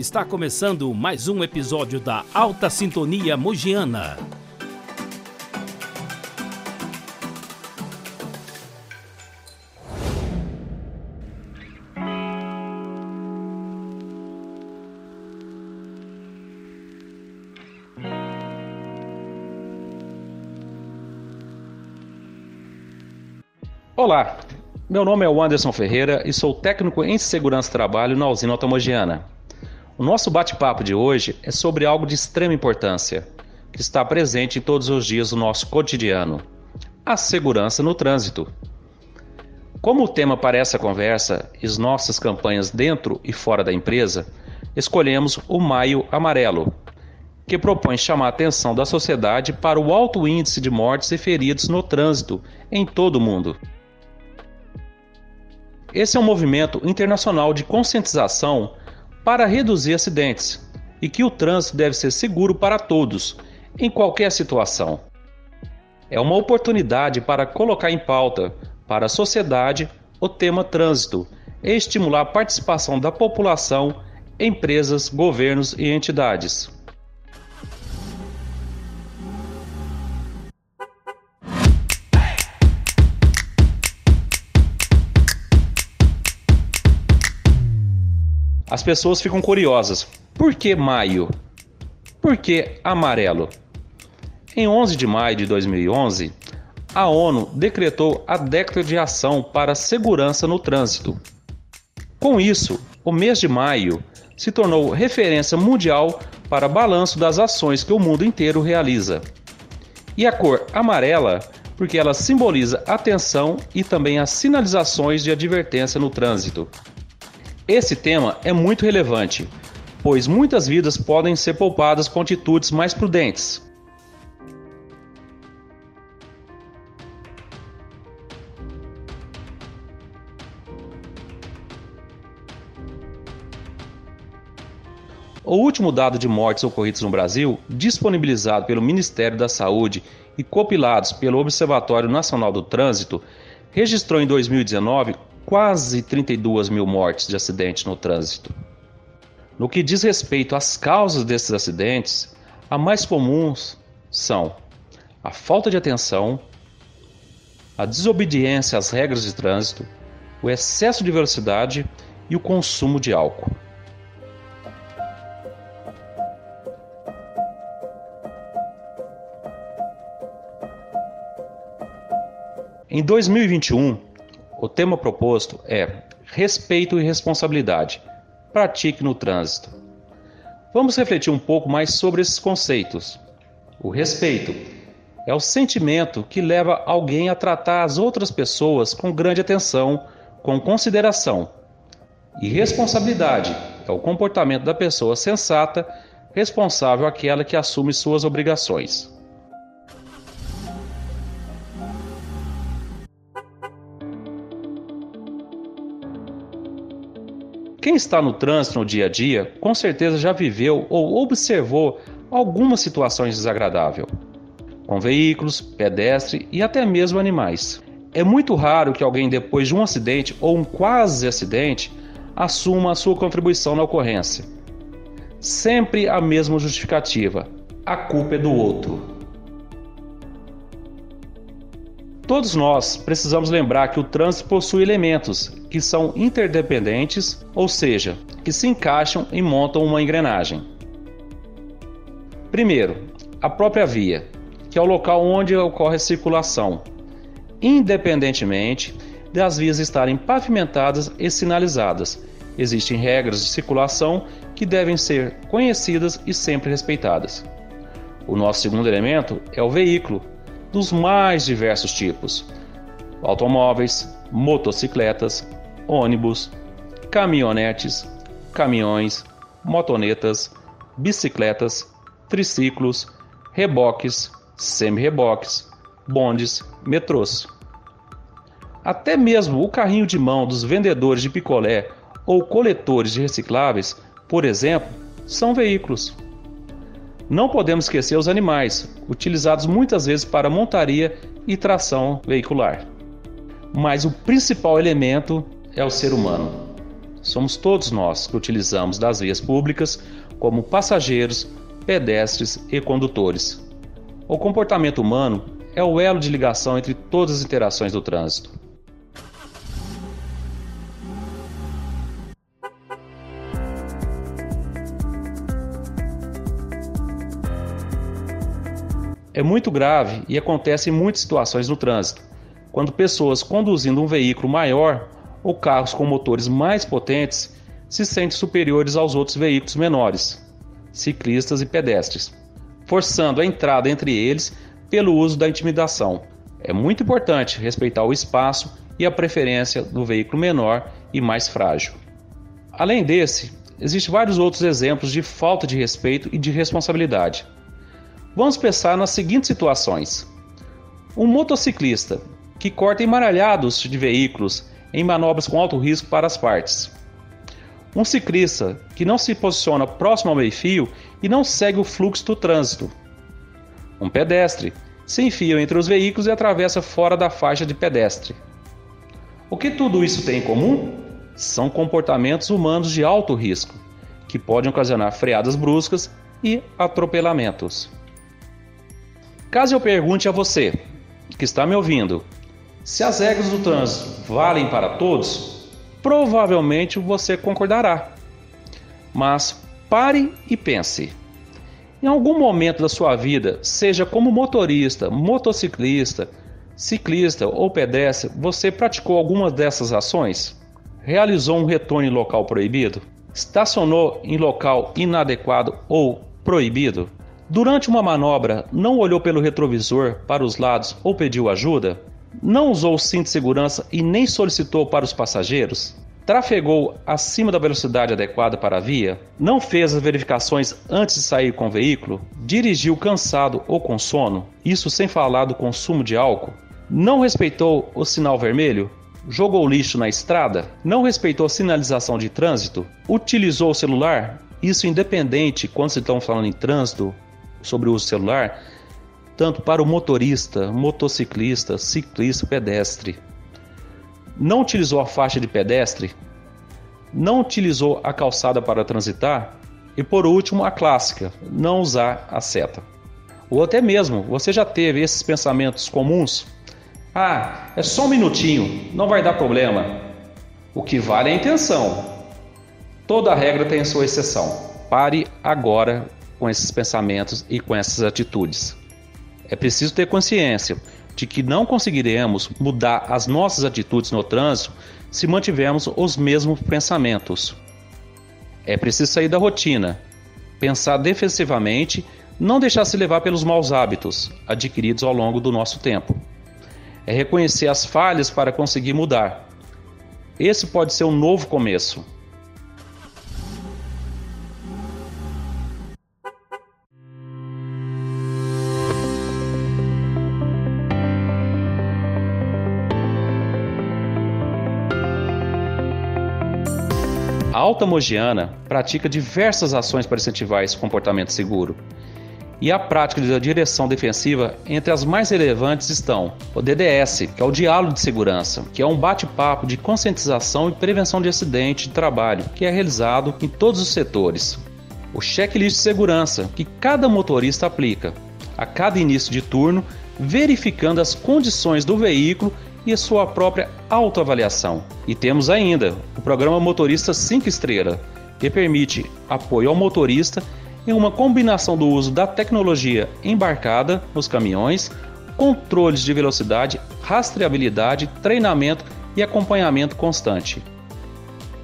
Está começando mais um episódio da Alta Sintonia Mogiana. Olá, meu nome é Anderson Ferreira e sou técnico em segurança e trabalho na usina automogiana. O nosso bate-papo de hoje é sobre algo de extrema importância, que está presente em todos os dias do nosso cotidiano: a segurança no trânsito. Como o tema para essa conversa e as nossas campanhas dentro e fora da empresa, escolhemos o Maio Amarelo, que propõe chamar a atenção da sociedade para o alto índice de mortes e feridos no trânsito em todo o mundo. Esse é um movimento internacional de conscientização para reduzir acidentes e que o trânsito deve ser seguro para todos, em qualquer situação. É uma oportunidade para colocar em pauta para a sociedade o tema trânsito e estimular a participação da população, empresas, governos e entidades. As pessoas ficam curiosas. Por que maio? Por que amarelo? Em 11 de maio de 2011, a ONU decretou a década de ação para a segurança no trânsito. Com isso, o mês de maio se tornou referência mundial para balanço das ações que o mundo inteiro realiza. E a cor amarela, porque ela simboliza atenção e também as sinalizações de advertência no trânsito. Esse tema é muito relevante, pois muitas vidas podem ser poupadas com atitudes mais prudentes. O último dado de mortes ocorridas no Brasil, disponibilizado pelo Ministério da Saúde e compilados pelo Observatório Nacional do Trânsito, registrou em 2019 quase 32 mil mortes de acidentes no trânsito. No que diz respeito às causas desses acidentes, as mais comuns são a falta de atenção, a desobediência às regras de trânsito, o excesso de velocidade e o consumo de álcool. Em 2021, o tema proposto é Respeito e Responsabilidade. Pratique no trânsito. Vamos refletir um pouco mais sobre esses conceitos. O respeito é o sentimento que leva alguém a tratar as outras pessoas com grande atenção, com consideração. E responsabilidade é o comportamento da pessoa sensata, responsável aquela que assume suas obrigações. Quem está no trânsito no dia a dia, com certeza já viveu ou observou alguma situação desagradável, com veículos, pedestre e até mesmo animais. É muito raro que alguém, depois de um acidente ou um quase acidente, assuma a sua contribuição na ocorrência. Sempre a mesma justificativa: a culpa é do outro. Todos nós precisamos lembrar que o trânsito possui elementos que são interdependentes, ou seja, que se encaixam e montam uma engrenagem. Primeiro, a própria via, que é o local onde ocorre a circulação, independentemente das vias estarem pavimentadas e sinalizadas. Existem regras de circulação que devem ser conhecidas e sempre respeitadas. O nosso segundo elemento é o veículo, dos mais diversos tipos: automóveis, motocicletas, ônibus, caminhonetes, caminhões, motonetas, bicicletas, triciclos, reboques, semi-reboques, bondes, metrôs. Até mesmo o carrinho de mão dos vendedores de picolé ou coletores de recicláveis, por exemplo, são veículos. Não podemos esquecer os animais, utilizados muitas vezes para montaria e tração veicular. Mas o principal elemento é o ser humano. somos todos nós que utilizamos das vias públicas como passageiros, pedestres e condutores. O comportamento humano é o elo de ligação entre todas as interações do trânsito. É muito grave e acontece em muitas situações no trânsito, quando pessoas conduzindo um veículo maior ou carros com motores mais potentes se sentem superiores aos outros veículos menores, ciclistas e pedestres, forçando a entrada entre eles pelo uso da intimidação. É muito importante respeitar o espaço e a preferência do veículo menor e mais frágil. Além desse, existem vários outros exemplos de falta de respeito e de responsabilidade. Vamos pensar nas seguintes situações: um motociclista que corta embaralhados de veículos em manobras com alto risco para as partes. Um ciclista que não se posiciona próximo ao meio-fio e não segue o fluxo do trânsito. Um pedestre se enfia entre os veículos e atravessa fora da faixa de pedestre. O que tudo isso tem em comum? São comportamentos humanos de alto risco, que podem ocasionar freadas bruscas e atropelamentos. Caso eu pergunte a você, que está me ouvindo, se as regras do trânsito valem para todos, provavelmente você concordará. Mas pare e pense. Em algum momento da sua vida, seja como motorista, motociclista, ciclista ou pedestre, você praticou alguma dessas ações? Realizou um retorno em local proibido? Estacionou em local inadequado ou proibido? Durante uma manobra, não olhou pelo retrovisor para os lados ou pediu ajuda? Não usou o cinto de segurança e nem solicitou para os passageiros? trafegou acima da velocidade adequada para a via, não fez as verificações antes de sair com o veículo, dirigiu cansado ou com sono, isso sem falar do consumo de álcool, não respeitou o sinal vermelho, jogou lixo na estrada, não respeitou sinalização de trânsito, utilizou o celular, isso independente quando se estão falando em trânsito sobre o uso celular, tanto para o motorista, motociclista, ciclista, pedestre não utilizou a faixa de pedestre, não utilizou a calçada para transitar e, por último, a clássica, não usar a seta. Ou até mesmo, você já teve esses pensamentos comuns? Ah, é só um minutinho, não vai dar problema. O que vale é a intenção. Toda regra tem sua exceção. Pare agora com esses pensamentos e com essas atitudes. É preciso ter consciência de que não conseguiremos mudar as nossas atitudes no trânsito se mantivermos os mesmos pensamentos. É preciso sair da rotina, pensar defensivamente, não deixar se levar pelos maus hábitos adquiridos ao longo do nosso tempo. É reconhecer as falhas para conseguir mudar. Esse pode ser um novo começo. A Alta Mogiana pratica diversas ações para incentivar esse comportamento seguro. E a prática da direção defensiva, entre as mais relevantes estão o DDS, que é o Diálogo de Segurança, que é um bate-papo de conscientização e prevenção de acidente de trabalho, que é realizado em todos os setores. O checklist de segurança, que cada motorista aplica a cada início de turno, verificando as condições do veículo e sua própria autoavaliação. E temos ainda o programa Motorista 5 Estrela, que permite apoio ao motorista em uma combinação do uso da tecnologia embarcada nos caminhões, controles de velocidade, rastreabilidade, treinamento e acompanhamento constante.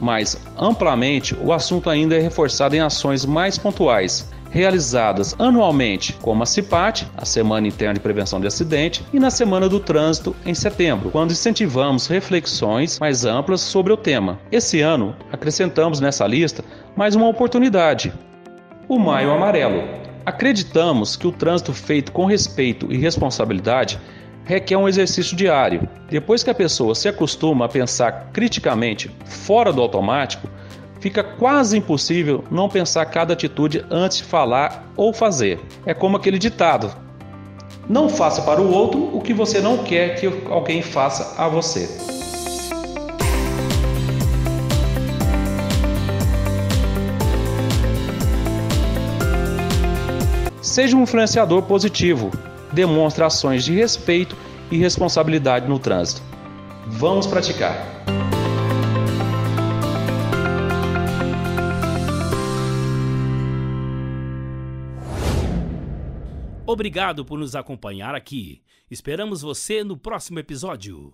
Mais amplamente, o assunto ainda é reforçado em ações mais pontuais, realizadas anualmente, como a CIPAT, a Semana Interna de Prevenção de Acidente, e na Semana do Trânsito, em setembro, quando incentivamos reflexões mais amplas sobre o tema. Esse ano, acrescentamos nessa lista mais uma oportunidade: o Maio Amarelo. Acreditamos que o trânsito feito com respeito e responsabilidade requer um exercício diário. Depois que a pessoa se acostuma a pensar criticamente fora do automático, Fica quase impossível não pensar cada atitude antes de falar ou fazer. É como aquele ditado: não faça para o outro o que você não quer que alguém faça a você. Seja um influenciador positivo, demonstre ações de respeito e responsabilidade no trânsito. Vamos praticar! Obrigado por nos acompanhar aqui. Esperamos você no próximo episódio.